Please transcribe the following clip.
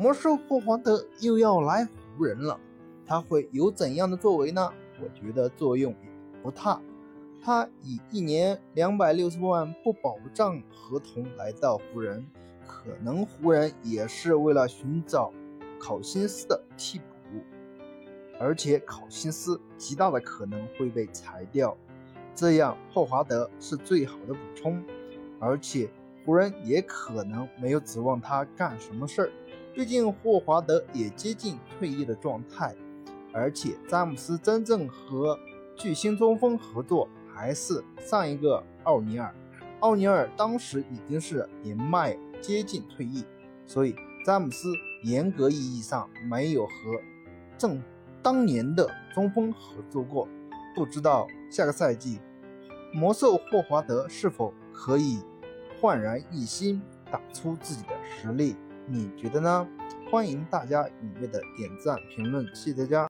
魔兽霍华德又要来湖人了，他会有怎样的作为呢？我觉得作用不大。他以一年两百六十万不保障合同来到湖人，可能湖人也是为了寻找考辛斯的替补，而且考辛斯极大的可能会被裁掉，这样霍华德是最好的补充，而且湖人也可能没有指望他干什么事儿。最近霍华德也接近退役的状态，而且詹姆斯真正和巨星中锋合作还是上一个奥尼尔。奥尼尔当时已经是年迈接近退役，所以詹姆斯严格意义上没有和正当年的中锋合作过。不知道下个赛季魔兽霍华德是否可以焕然一新，打出自己的实力。你觉得呢？欢迎大家踊跃的点赞评论，谢谢大家。